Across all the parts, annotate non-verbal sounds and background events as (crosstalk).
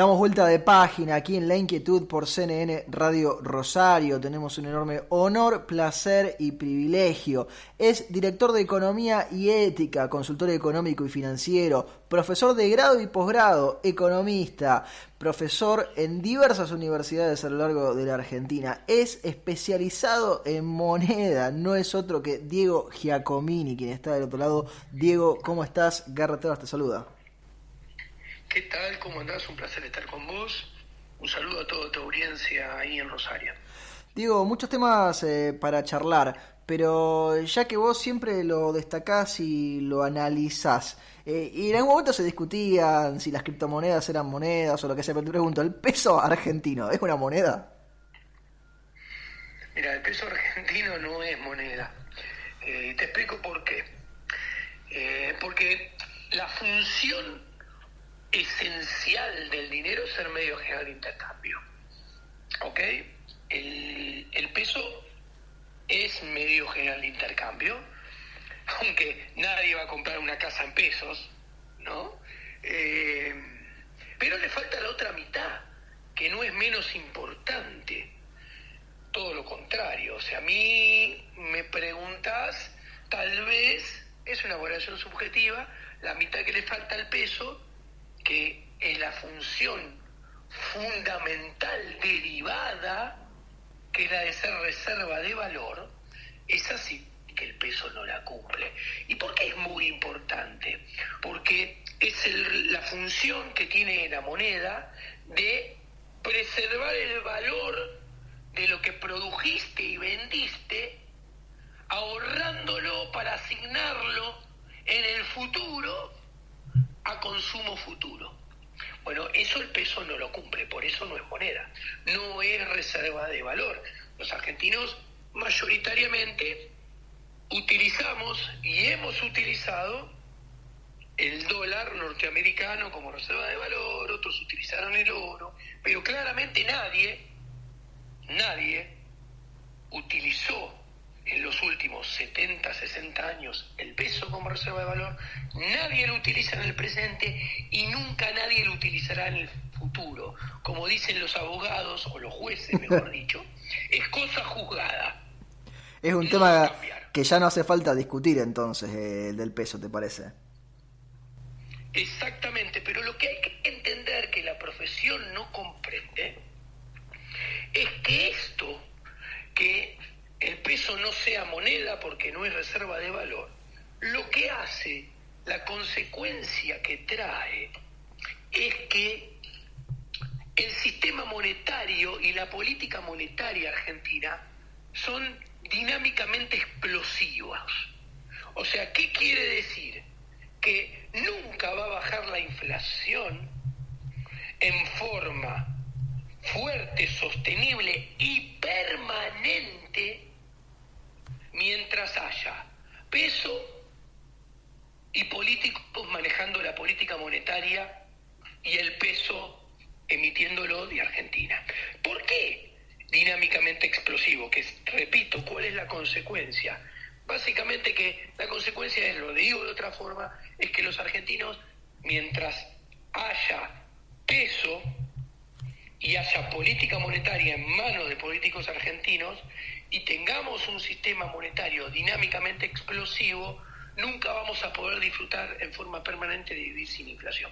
Damos vuelta de página aquí en La Inquietud por CNN Radio Rosario. Tenemos un enorme honor, placer y privilegio. Es director de Economía y Ética, consultor económico y financiero, profesor de grado y posgrado, economista, profesor en diversas universidades a lo largo de la Argentina. Es especializado en moneda, no es otro que Diego Giacomini, quien está del otro lado. Diego, ¿cómo estás? Garretero te saluda. ¿Qué tal? ¿Cómo andás? Un placer estar con vos. Un saludo a toda tu audiencia ahí en Rosario. Diego, muchos temas eh, para charlar, pero ya que vos siempre lo destacás y lo analizás, eh, y en algún momento se discutían si las criptomonedas eran monedas o lo que sea, pero te pregunto, ¿el peso argentino es una moneda? Mira, el peso argentino no es moneda. Eh, te explico por qué. porque la función esencial del dinero ser medio general de intercambio. ¿Ok? El, peso es medio general de intercambio, (laughs) aunque nadie va a comprar una casa en pesos, ¿no? Eh, pero le falta la otra mitad, que no es menos importante. Todo lo contrario. O sea, a mí me preguntas, tal vez es una evaluación subjetiva, la mitad que le falta al peso función fundamental derivada, que es la de ser reserva de valor, es así que el peso no la cumple. ¿Y por qué es muy importante? Porque es la función que tiene la moneda de preservar el valor de lo que produjiste y vendiste, ahorrándolo para asignarlo en el futuro a consumo futuro. Bueno, eso el peso no lo cumple, por eso no es moneda, no es reserva de valor. Los argentinos mayoritariamente utilizamos y hemos utilizado el dólar norteamericano como reserva de valor, otros utilizaron el oro, pero claramente nadie, nadie utilizó en los últimos 70, 60 años el peso como reserva de valor, nadie lo utiliza en el presente y nunca nadie lo utilizará en el futuro. Como dicen los abogados, o los jueces, mejor (laughs) dicho, es cosa juzgada. Es un tema que ya no hace falta discutir entonces, eh, el del peso, ¿te parece? Exactamente, pero lo que hay que entender que la profesión no comprende es que esto que el peso no sea moneda porque no es reserva de valor, lo que hace, la consecuencia que trae, es que el sistema monetario y la política monetaria argentina son dinámicamente explosivas. O sea, ¿qué quiere decir? Que nunca va a bajar la inflación en forma fuerte, sostenible y permanente mientras haya peso y políticos manejando la política monetaria y el peso emitiéndolo de Argentina. ¿Por qué dinámicamente explosivo? Que repito, ¿cuál es la consecuencia? Básicamente que la consecuencia es, lo digo de otra forma, es que los argentinos, mientras haya peso y haya política monetaria en manos de políticos argentinos, y tengamos un sistema monetario dinámicamente explosivo, nunca vamos a poder disfrutar en forma permanente de vivir sin inflación.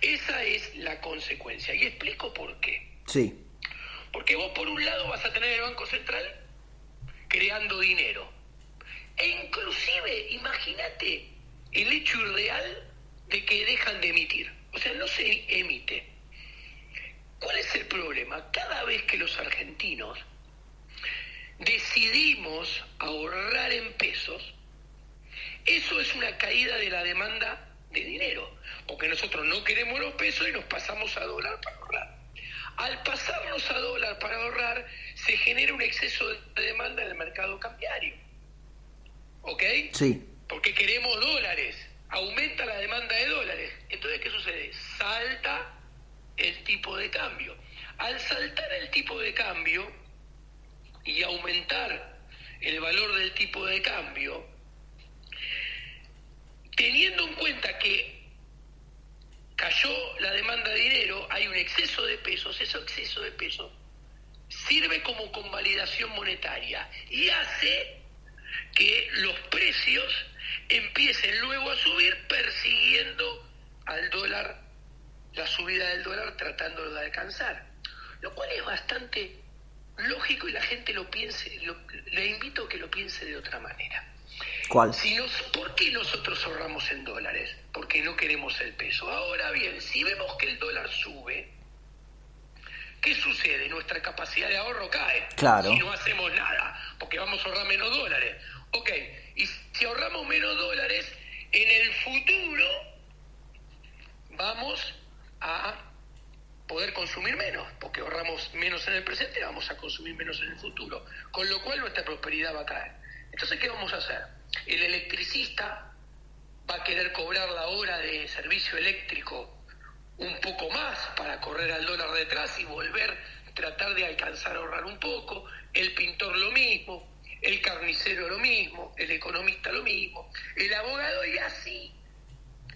Esa es la consecuencia. Y explico por qué. Sí. Porque vos por un lado vas a tener el Banco Central creando dinero. E inclusive, imagínate el hecho irreal de que dejan de emitir. O sea, no se emite. ¿Cuál es el problema? Cada vez que los argentinos decidimos ahorrar en pesos, eso es una caída de la demanda de dinero, porque nosotros no queremos los pesos y nos pasamos a dólar para ahorrar. Al pasarnos a dólar para ahorrar, se genera un exceso de demanda en el mercado cambiario. ¿Ok? Sí. Porque queremos dólares, aumenta la demanda de dólares. Cambio. Al saltar el tipo de cambio y aumentar el valor del tipo de cambio, teniendo en cuenta que cayó la demanda de dinero, hay un exceso de pesos, ese exceso de pesos sirve como convalidación monetaria y hace que los precios empiecen luego a subir persiguiendo al dólar, la subida del dólar tratando de alcanzar. Lo cual es bastante lógico y la gente lo piense, le invito a que lo piense de otra manera. ¿Cuál? Si nos, ¿Por qué nosotros ahorramos en dólares? Porque no queremos el peso. Ahora bien, si vemos que el dólar sube, ¿qué sucede? Nuestra capacidad de ahorro cae. Claro. Si no hacemos nada, porque vamos a ahorrar menos dólares. Ok, y si ahorramos menos dólares, en el futuro vamos a poder consumir menos, porque ahorramos menos en el presente, vamos a consumir menos en el futuro, con lo cual nuestra prosperidad va a caer. Entonces, ¿qué vamos a hacer? El electricista va a querer cobrar la hora de servicio eléctrico un poco más para correr al dólar detrás y volver, tratar de alcanzar a ahorrar un poco, el pintor lo mismo, el carnicero lo mismo, el economista lo mismo, el abogado y así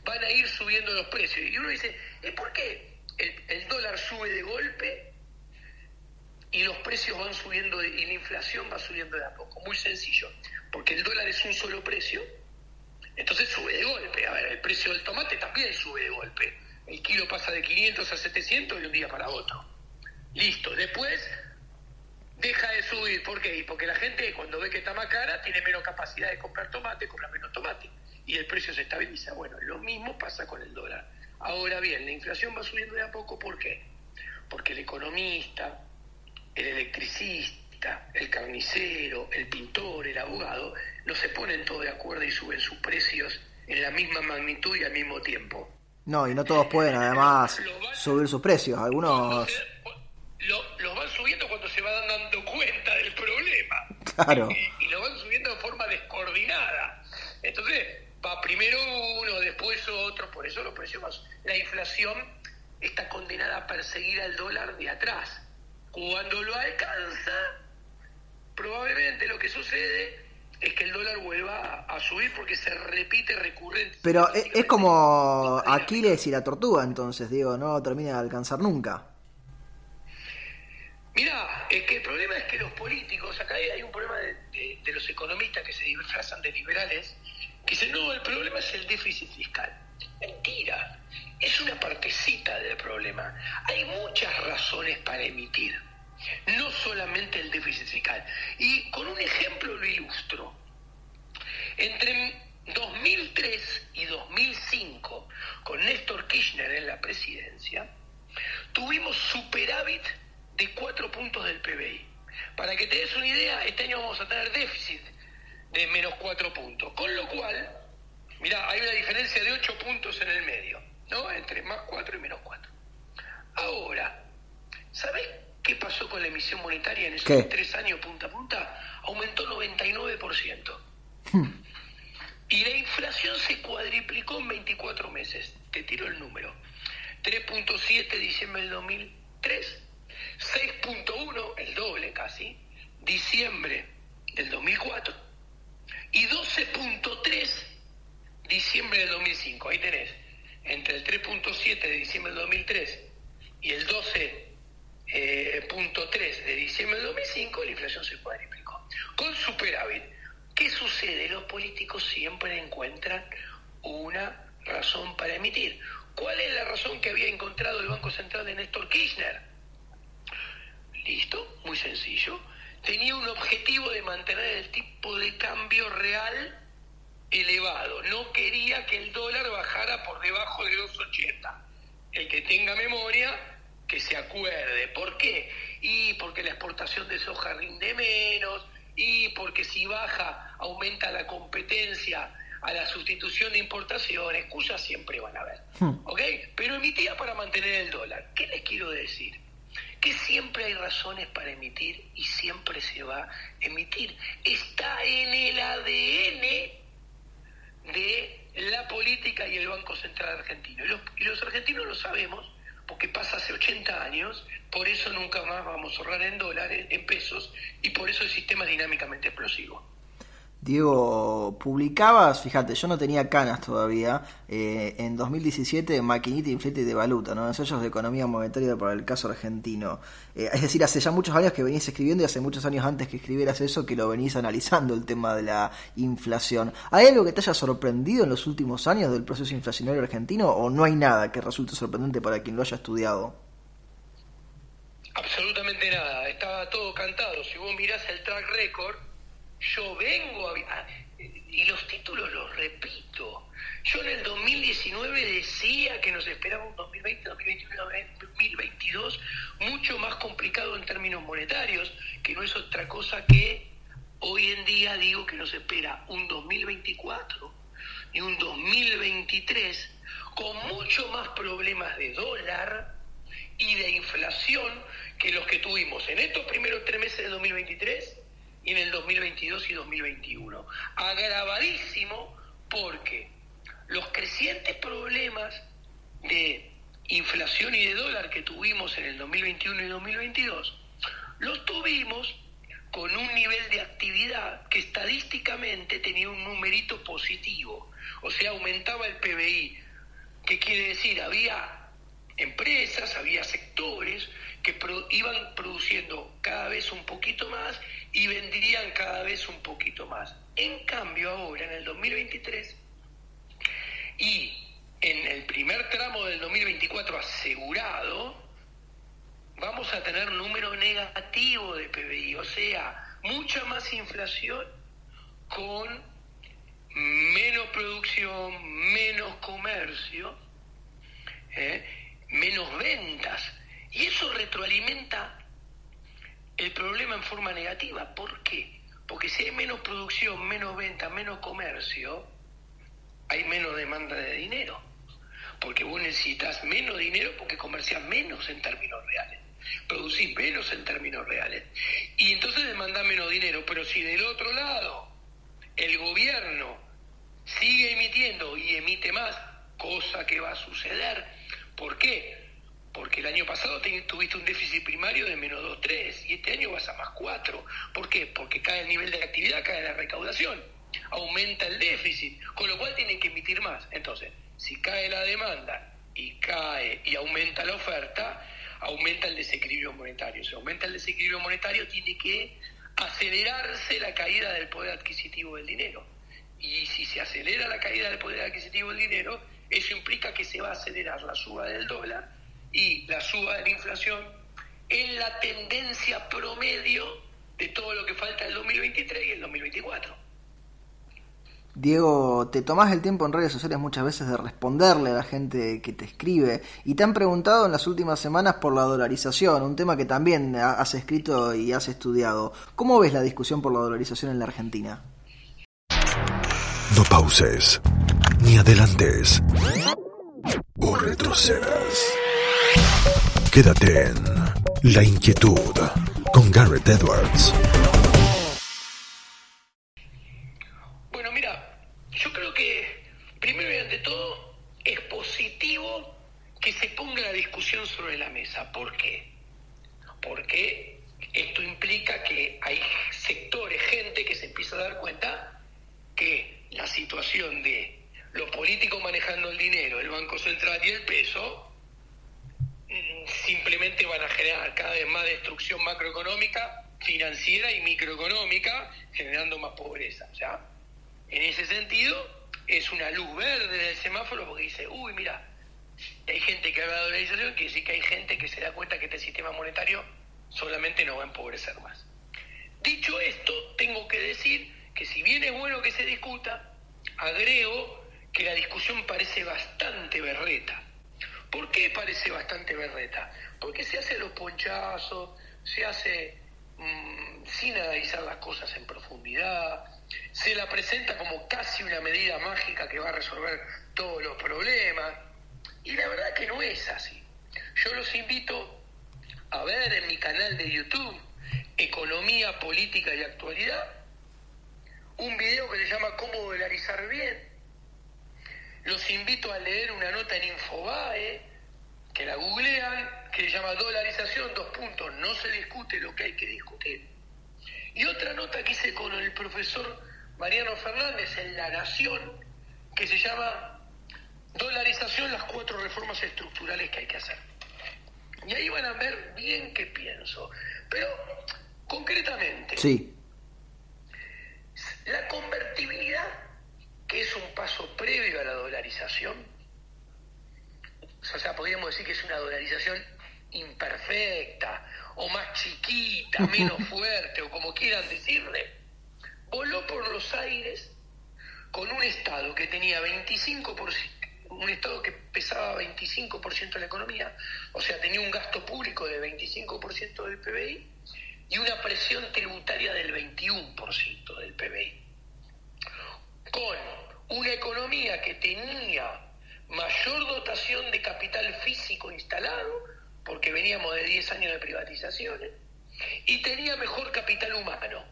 van a ir subiendo los precios. Y uno dice, ¿por qué el, dólar sube de golpe y los precios van subiendo y la inflación va subiendo de a poco? Muy sencillo, porque el dólar es un solo precio, entonces sube de golpe. A ver, el precio del tomate también sube de golpe. El kilo pasa de 500 a 700 de un día para otro. Listo. Después deja de subir. ¿Por qué? Porque la gente cuando ve que está más cara tiene menos capacidad de comprar tomate, compra menos tomate. Y el precio se estabiliza. Bueno, lo mismo pasa con el dólar. Ahora bien, la inflación va subiendo de a poco. ¿Por qué? Porque el economista, el electricista, el carnicero, el pintor, el abogado, no se ponen todos de acuerdo y suben sus precios en la misma magnitud y al mismo tiempo. No, y no todos pueden además subir sus precios. Algunos los van subiendo cuando se van dando cuenta del problema. (laughs) Claro. Y, lo van subiendo de forma descoordinada. Entonces, primero uno, después otro, por eso los precios más. La inflación está condenada a perseguir al dólar de atrás. Cuando lo alcanza, probablemente lo que sucede es que el dólar vuelva a, subir porque se repite recurrente. Pero es, es como Aquiles y la tortuga, entonces, digo, no termina de alcanzar nunca. Mira, es que el problema es que los políticos, acá hay un problema de, los economistas que se disfrazan de liberales, que dicen, no, el problema es el déficit fiscal. Mentira, es una partecita del problema. Hay muchas razones para emitir, no solamente el déficit fiscal. Y con un ejemplo lo ilustro. Entre 2003 y 2005, con Néstor Kirchner en la presidencia, tuvimos superávit de cuatro puntos del PBI. Para que te des una idea, este año vamos a tener déficit de menos cuatro puntos. Con lo cual, mira, hay una diferencia de ocho puntos en el medio, ¿no? Entre más cuatro y menos cuatro. Ahora, ¿sabés qué pasó con la emisión monetaria en esos tres años punta a punta? Aumentó 99%. Hmm. Y la inflación se cuadriplicó en 24 meses. Te tiro el número. 3.7 diciembre del 2003, 6.1, el doble casi, diciembre del 2004 y 12.3 diciembre del 2005. Ahí tenés, entre el 3.7 de diciembre del 2003 y el 12.3 eh, de diciembre del 2005, la inflación se cuadriplicó. Con superávit, ¿qué sucede? Los políticos siempre encuentran una razón para emitir. ¿Cuál es la razón que había encontrado el Banco Central de Néstor Kirchner? Listo, muy sencillo. Tenía un objetivo de mantener el tipo de cambio real elevado. No quería que el dólar bajara por debajo de 2.80. El que tenga memoria, que se acuerde. ¿Por qué? Y porque la exportación de soja rinde menos, y porque si baja aumenta la competencia a la sustitución de importaciones, excusas siempre van a haber. Hmm. ¿Ok? Pero emitía para mantener el dólar. ¿Qué les quiero decir? Que siempre hay razones para emitir y siempre se va a emitir. Está en el ADN de la política y el Banco Central argentino. Y los, argentinos lo sabemos porque pasa hace 80 años, por eso nunca más vamos a ahorrar en dólares, en pesos, y por eso el sistema es dinámicamente explosivo. Diego, publicabas, fíjate, yo no tenía canas todavía, eh, en 2017 Maquinita Inflete de Valuta, ¿no? ensayos de economía monetaria para el caso argentino. Eh, es decir, hace ya muchos años que venís escribiendo y hace muchos años antes que escribieras eso que lo venís analizando el tema de la inflación. ¿Hay algo que te haya sorprendido en los últimos años del proceso inflacionario argentino o no hay nada que resulte sorprendente para quien lo haya estudiado? Absolutamente nada, estaba todo cantado. Si vos mirás el track record, yo vengo a, y los títulos los repito. Yo en el 2019 decía que nos esperaba un 2020, 2021, 2022 mucho más complicado en términos monetarios, que no es otra cosa que hoy en día digo que nos espera un 2024 y un 2023 con mucho más problemas de dólar y de inflación que los que tuvimos en estos primeros tres meses de 2023 y en el 2022 y 2021. Agravadísimo porque los crecientes problemas de inflación y de dólar que tuvimos en el 2021 y 2022, los tuvimos con un nivel de actividad que estadísticamente tenía un numerito positivo, o sea, aumentaba el PBI. ¿Qué quiere decir? Había empresas, había sectores que iban produciendo cada vez un poquito más y vendrían cada vez un poquito más. En cambio, ahora, en el 2023, y en el primer tramo del 2024 asegurado, vamos a tener número negativo de PBI, o sea, mucha más inflación con menos producción, menos comercio, ¿eh? menos ventas. Y eso retroalimenta el problema en forma negativa. ¿Por qué? Porque si hay menos producción, menos venta, menos comercio, hay menos demanda de dinero. Porque vos necesitas menos dinero porque comercias menos en términos reales. Producís menos en términos reales. Y entonces demanda menos dinero. Pero si del otro lado el gobierno sigue emitiendo y emite más, cosa que va a suceder, ¿Por qué? Porque el año pasado tuviste un déficit primario de menos 2,3 y este año vas a más 4. ¿Por qué? Porque cae el nivel de actividad, cae la recaudación, aumenta el déficit, con lo cual tienen que emitir más. Entonces, si cae la demanda y cae y aumenta la oferta, aumenta el desequilibrio monetario. Si aumenta el desequilibrio monetario, tiene que acelerarse la caída del poder adquisitivo del dinero. Y si se acelera la caída del poder adquisitivo del dinero, eso implica que se va a acelerar la suba del dólar y la suba de la inflación en la tendencia promedio de todo lo que falta el 2023 y el 2024. Diego, te tomás el tiempo en redes sociales muchas veces de responderle a la gente que te escribe y te han preguntado en las últimas semanas por la dolarización, un tema que también has escrito y has estudiado. ¿Cómo ves la discusión por la dolarización en la Argentina? No pauses, ni adelantes, o retrocedas. Quédate en La Inquietud con Garrett Edwards. Bueno, mira, yo creo que primero y ante todo es positivo que se ponga la discusión sobre la mesa. ¿Por qué? Porque esto implica que hay sectores, gente que se empieza a dar cuenta que la situación de los políticos manejando el dinero, el Banco Central y el peso, simplemente van a generar cada vez más destrucción macroeconómica, financiera y microeconómica, generando más pobreza. ¿ya? En ese sentido, es una luz verde del semáforo porque dice, uy, mira, hay gente que habla de dolarización, quiere decir que hay gente que se da cuenta que este sistema monetario solamente no va a empobrecer más. Dicho esto, tengo que decir que si bien es bueno que se discuta, agrego que la discusión parece bastante berreta. ¿Por qué parece bastante berreta? Porque se hace los ponchazos, se hace mm, sin analizar las cosas en profundidad, se la presenta como casi una medida mágica que va a resolver todos los problemas, y la verdad que no es así. Yo los invito a ver en mi canal de YouTube Economía, Política y Actualidad, un video que se llama Cómo dolarizar bien. Los invito a leer una nota en Infobae que la googlean, que se llama dolarización, dos puntos, no se discute lo que hay que discutir. Y otra nota que hice con el profesor Mariano Fernández en La Nación, que se llama Dolarización, las cuatro reformas estructurales que hay que hacer. Y ahí van a ver bien qué pienso. Pero, concretamente, sí. la convertibilidad, que es un paso previo a la dolarización, o sea, podríamos decir que es una dolarización imperfecta, o más chiquita, (laughs) menos fuerte, o como quieran decirle, voló por los aires con un Estado que tenía 25%, un Estado que pesaba 25% de la economía, o sea, tenía un gasto público de 25% del PBI y una presión tributaria del 21% del PBI. Con una economía que tenía mayor dotación de capital físico instalado, porque veníamos de 10 años de privatizaciones, y tenía mejor capital humano,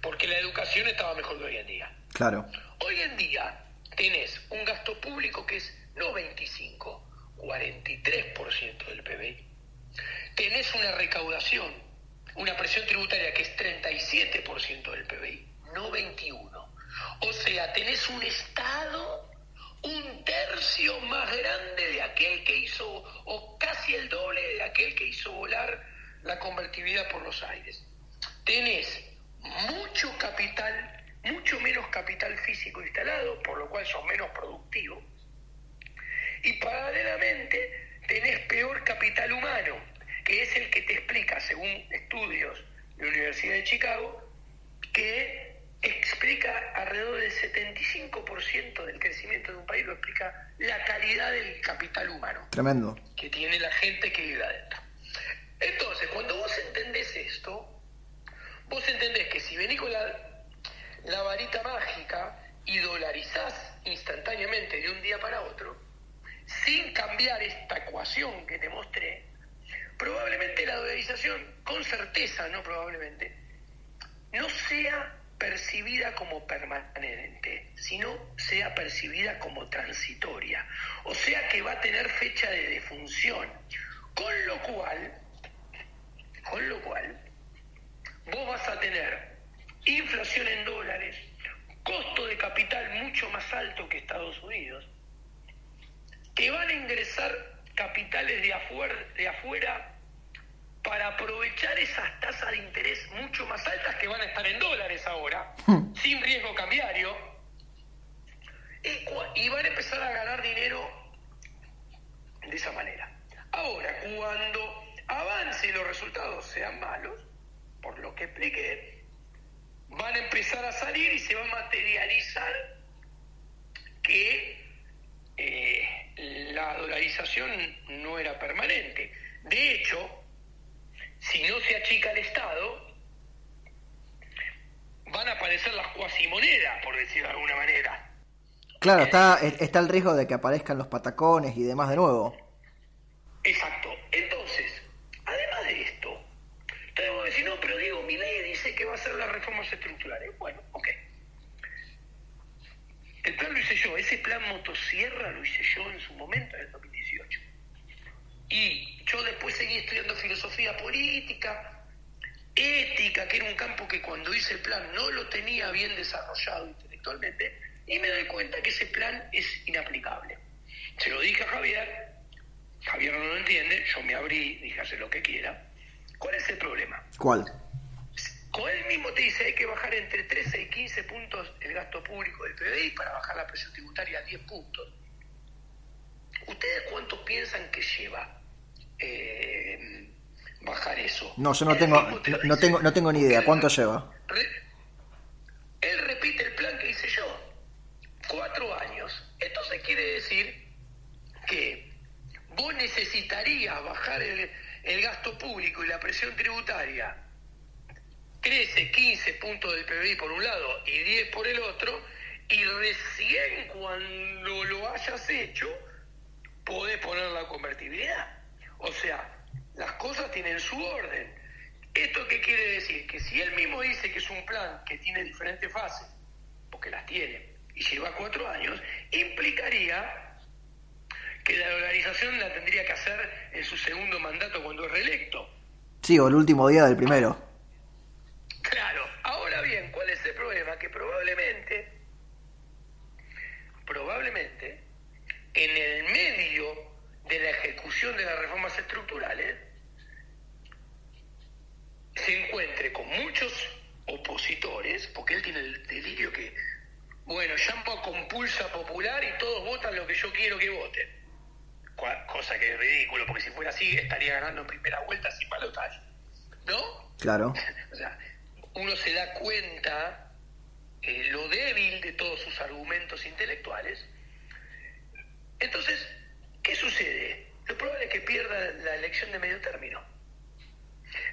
porque la educación estaba mejor que hoy en día. Claro. Hoy en día tenés un gasto público que es no 25, 43% del PBI. Tenés una recaudación, una presión tributaria que es 37% del PBI, no 21. O sea, tenés un Estado un tercio más grande de aquel que hizo, o casi el doble de aquel que hizo volar la convertibilidad por los aires. Tenés mucho capital, mucho menos capital físico instalado, por lo cual son menos productivos. Y paralelamente tenés peor capital humano, que es el que te explica, según estudios de la Universidad de Chicago, que explica alrededor del 75% del crecimiento de un país, lo explica la calidad del capital humano. Tremendo. Que tiene la gente que vive adentro. Entonces, cuando vos entendés esto, vos entendés que si venís con la, la varita mágica y dolarizás instantáneamente de un día para otro, sin cambiar esta ecuación que te mostré, probablemente la dolarización, con certeza, no probablemente, no sea percibida como permanente, sino sea percibida como transitoria. O sea que va a tener fecha de defunción. Con lo cual, con lo cual, vos vas a tener inflación en dólares, costo de capital mucho más alto que Estados Unidos, que van a ingresar capitales de afuera para aprovechar esas tasas de interés mucho más altas que van a estar en dólares ahora, hmm. sin riesgo cambiario, y, van a empezar a ganar dinero de esa manera. Ahora, cuando avance y los resultados sean malos, por lo que expliqué, van a empezar a salir y se va a materializar que eh, la dolarización no era permanente. De hecho, si no se achica el Estado, van a aparecer las cuasimonedas, por decirlo de alguna manera. Claro, está, está el riesgo de que aparezcan los patacones y demás de nuevo. Exacto. Entonces, además de esto, tenemos que decir, no, pero Diego, mi ley dice que va a hacer las reformas estructurales. Bueno, ok. El plan lo hice yo, ese plan motosierra lo hice yo en su momento, en el 2018. Y yo después seguí estudiando filosofía política, ética, que era un campo que cuando hice el plan no lo tenía bien desarrollado intelectualmente, y me doy cuenta que ese plan es inaplicable. Se lo dije a Javier, Javier no lo entiende, yo me abrí, dije hacer lo que quiera. ¿Cuál es el problema? ¿Cuál? Con él mismo te dice hay que bajar entre 13 y 15 puntos el gasto público del PBI para bajar la presión tributaria a 10 puntos. ¿Ustedes cuánto piensan que lleva eh, bajar eso. No, yo no tengo, no, tengo, no tengo ni idea. ¿Cuánto lleva? él repite el plan que hice yo. Cuatro años. Entonces quiere decir que vos necesitarías bajar el, el gasto público y la presión tributaria 13, 15 puntos del PBI por un lado y 10 por el otro, y recién cuando lo hayas hecho, podés poner la convertibilidad. O sea, las cosas tienen su orden. ¿Esto qué quiere decir? Que si él mismo dice que es un plan que tiene diferentes fases, porque las tiene, y lleva cuatro años, implicaría que la dolarización la tendría que hacer en su segundo mandato cuando es reelecto. Sí, o el último día del primero. Claro, ahora bien, ¿cuál es el problema? Que probablemente, probablemente, en el medio de la ejecución de las reformas estructurales, se encuentre con muchos opositores, porque él tiene el delirio que, bueno, llamo a compulsa popular y todos votan lo que yo quiero que voten. Cosa que es ridículo, porque si fuera así estaría ganando en primera vuelta sin balotaje. ¿No? Claro. (laughs) o sea, uno se da cuenta eh, lo débil de todos sus argumentos intelectuales. Entonces, ¿qué sucede? Lo probable es que pierda la elección de medio término.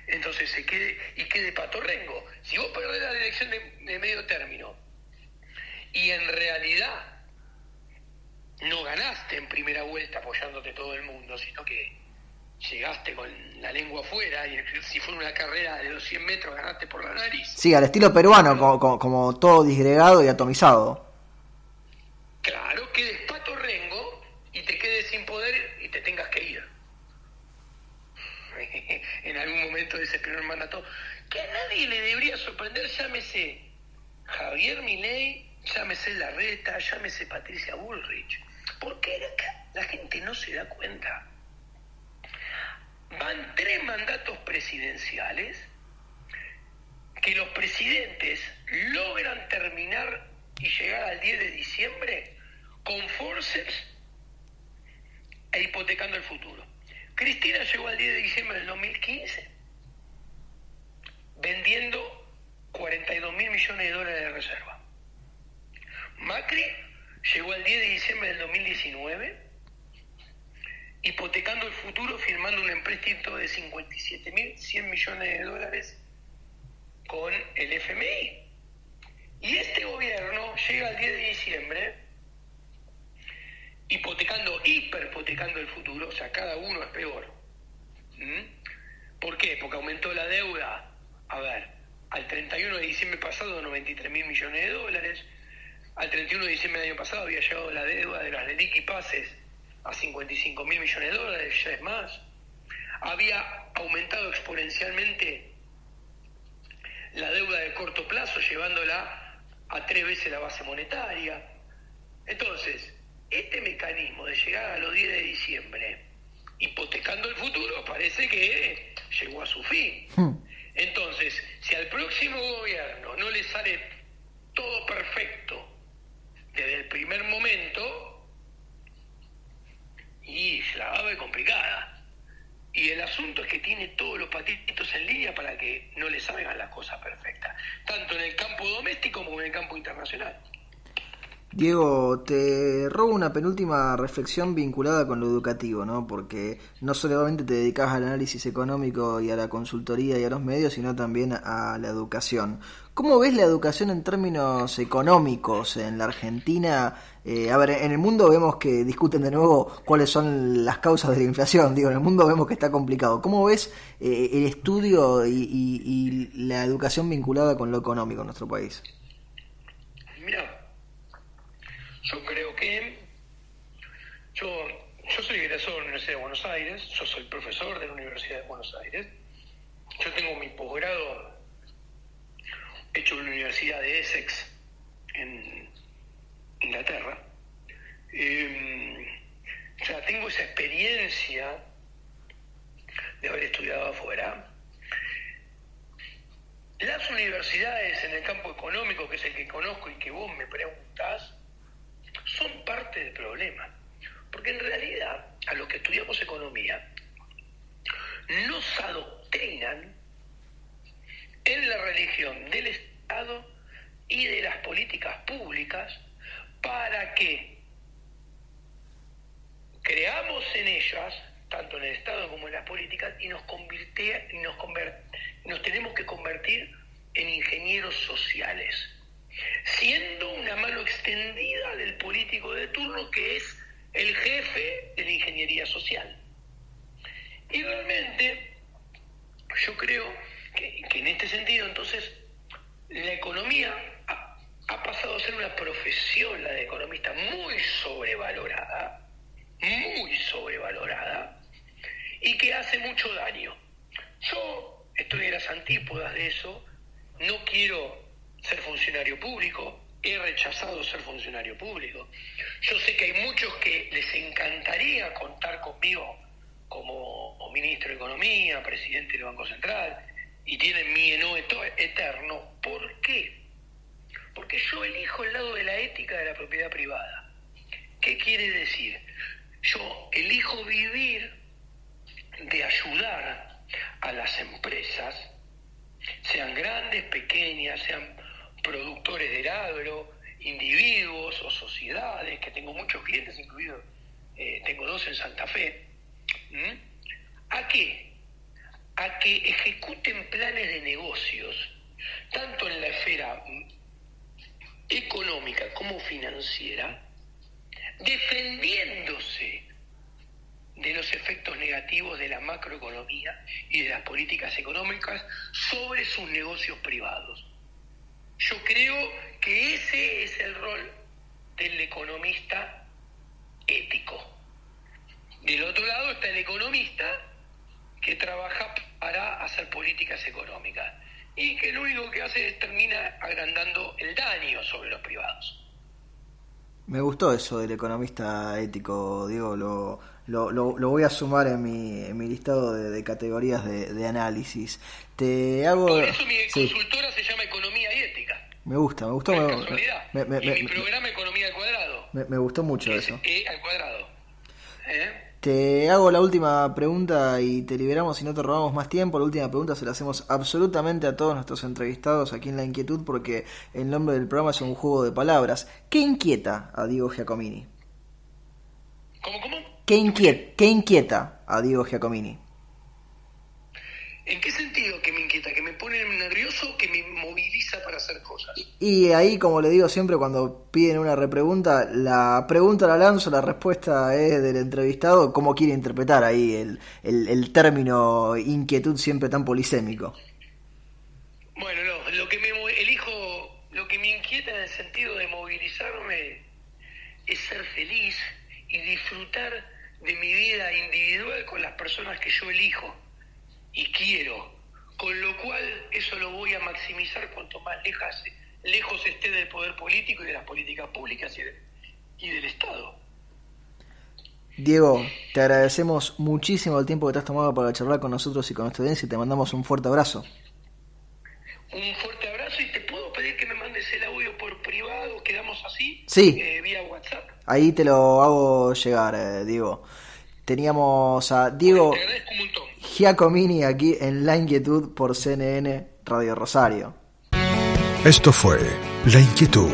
Entonces se quede y quede patorrengo. Si vos perdés la elección de, medio término y en realidad no ganaste en primera vuelta apoyándote todo el mundo, sino que llegaste con la lengua afuera y si fue una carrera de los 100 metros ganaste por la nariz. Sí, al estilo peruano, como, como, todo disgregado y atomizado. Claro, quedes pato rengo te quedes sin poder y te tengas que ir. (laughs) en algún momento de ese primer mandato, que a nadie le debería sorprender, llámese Javier Milei, llámese Larreta, llámese Patricia Bullrich. Porque la gente no se da cuenta van tres mandatos presidenciales que los presidentes logran terminar y llegar al 10 de diciembre con forceps e hipotecando el futuro. Cristina llegó al 10 de diciembre del 2015 vendiendo 42 mil millones de dólares de reserva. Macri llegó al 10 de diciembre del 2019 hipotecando el futuro firmando un empréstito de 57.100 millones de dólares con el FMI. Y este gobierno llega al 10 de diciembre hipotecando, hiperpotecando el futuro, o sea, cada uno es peor. ¿Mm? ¿Por qué? Porque aumentó la deuda, a ver, al 31 de diciembre pasado 93 mil millones de dólares, al 31 de diciembre del año pasado había llegado la deuda de las pases a 55 mil millones de dólares, ya es más. Había aumentado exponencialmente la deuda de corto plazo, llevándola a tres veces la base monetaria. Entonces, este mecanismo de llegar a los 10 de diciembre, hipotecando el futuro, parece que llegó a su fin. Hmm. Entonces, si al próximo gobierno no le sale todo perfecto desde el primer momento, y la va a complicada. Y el asunto es que tiene todos los patitos en línea para que no le salgan las cosas perfectas, Diego, te robo una penúltima reflexión vinculada con lo educativo, ¿no? Porque no solamente te dedicas al análisis económico y a la consultoría y a los medios, sino también a la educación. ¿Cómo ves la educación en términos económicos en la Argentina? Eh, a ver, en el mundo vemos que discuten de nuevo cuáles son las causas de la inflación. Digo, en el mundo vemos que está complicado. ¿Cómo ves eh, el estudio y, y la educación vinculada con lo económico en nuestro país? Mira, yo creo que yo, yo soy egresado de la Universidad de Buenos Aires, yo soy profesor de la Universidad de Buenos Aires, yo tengo mi posgrado hecho en la Universidad de Essex en Inglaterra. Eh, sea, tengo esa experiencia de haber estudiado afuera. Las universidades en el campo económico, que es el que conozco y que vos me preguntás, son parte del problema. Porque en realidad, a los que estudiamos economía, nos adoctrinan en la religión del Estado y de las políticas públicas para que creamos en ellas, tanto en el Estado como en las políticas, y nos, nos, nos tenemos que convertir en ingenieros sociales siendo una mano extendida del político de turno que es el jefe de la ingeniería social. Y realmente yo creo que, en este sentido entonces la economía ha, ha, pasado a ser una profesión, la de economista, muy sobrevalorada, muy hace mucho daño. Yo estoy en las antípodas de eso, no quiero ser funcionario público, he rechazado ser funcionario público. Yo sé que hay muchos que les encantaría contar conmigo como ministro de Economía, presidente del Banco Central, y tienen mi eno eterno. ¿Por qué? Porque yo elijo el lado de la ética de la propiedad privada. ¿Qué quiere decir? Yo elijo vivir de ayudar a las empresas, sean grandes, pequeñas, sean productores del agro, individuos o sociedades, que tengo muchos clientes, incluidos, eh, tengo dos en Santa Fe. ¿A qué? A que ejecuten planes de negocios, tanto en la esfera económica como financiera, defendiéndose de los efectos negativos de la macroeconomía y de las políticas económicas sobre sus negocios privados. Yo creo que ese es el rol del economista ético. Del otro lado está el economista que trabaja para hacer políticas económicas y que lo único que hace es termina agrandando el daño sobre los privados. Me gustó eso del economista ético, Diego, lo, lo, lo, voy a sumar en mi, en mi listado de, categorías de, análisis. Te hago... Por eso mi consultora se llama Economía y Ética. Me gusta, me gustó. Me, y mi programa Economía al Cuadrado. Me, gustó mucho eso. E al cuadrado. ¿Eh? Te hago la última pregunta y te liberamos y no te robamos más tiempo. La última pregunta se la hacemos absolutamente a todos nuestros entrevistados aquí en La Inquietud porque el nombre del programa es un juego de palabras. ¿Qué inquieta a Diego Giacomini? ¿Cómo, cómo? ¿Qué, inquieta, ¿Qué inquieta a Diego Giacomini? ¿En qué sentido que me inquieta? ¿Que me pone nervioso que me moviliza para hacer cosas? Y ahí, como le digo siempre cuando piden una repregunta, la pregunta la lanzo, la respuesta es del entrevistado, cómo quiere interpretar ahí el, el, término inquietud siempre tan polisémico. Bueno, no, lo que me elijo, lo que me inquieta en el sentido de movilizarme es ser feliz y disfrutar de mi vida individual con las personas que yo elijo y quiero, con lo cual eso lo voy a maximizar cuanto más lejas, lejos esté del poder político y de las políticas públicas y, del Estado. Diego, te agradecemos muchísimo el tiempo que te has tomado para charlar con nosotros y con nuestra audiencia y te mandamos un fuerte abrazo. Un fuerte abrazo y te puedo pedir que me mandes el audio por privado, quedamos así, sí. Eh, vía WhatsApp. Ahí te lo hago llegar, eh, Diego. Teníamos a Diego Giacomini aquí en La Inquietud por CNN Radio Rosario. Esto fue La Inquietud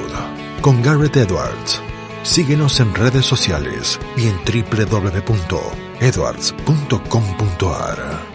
con Garrett Edwards. Síguenos en redes sociales y en www.edwards.com.ar.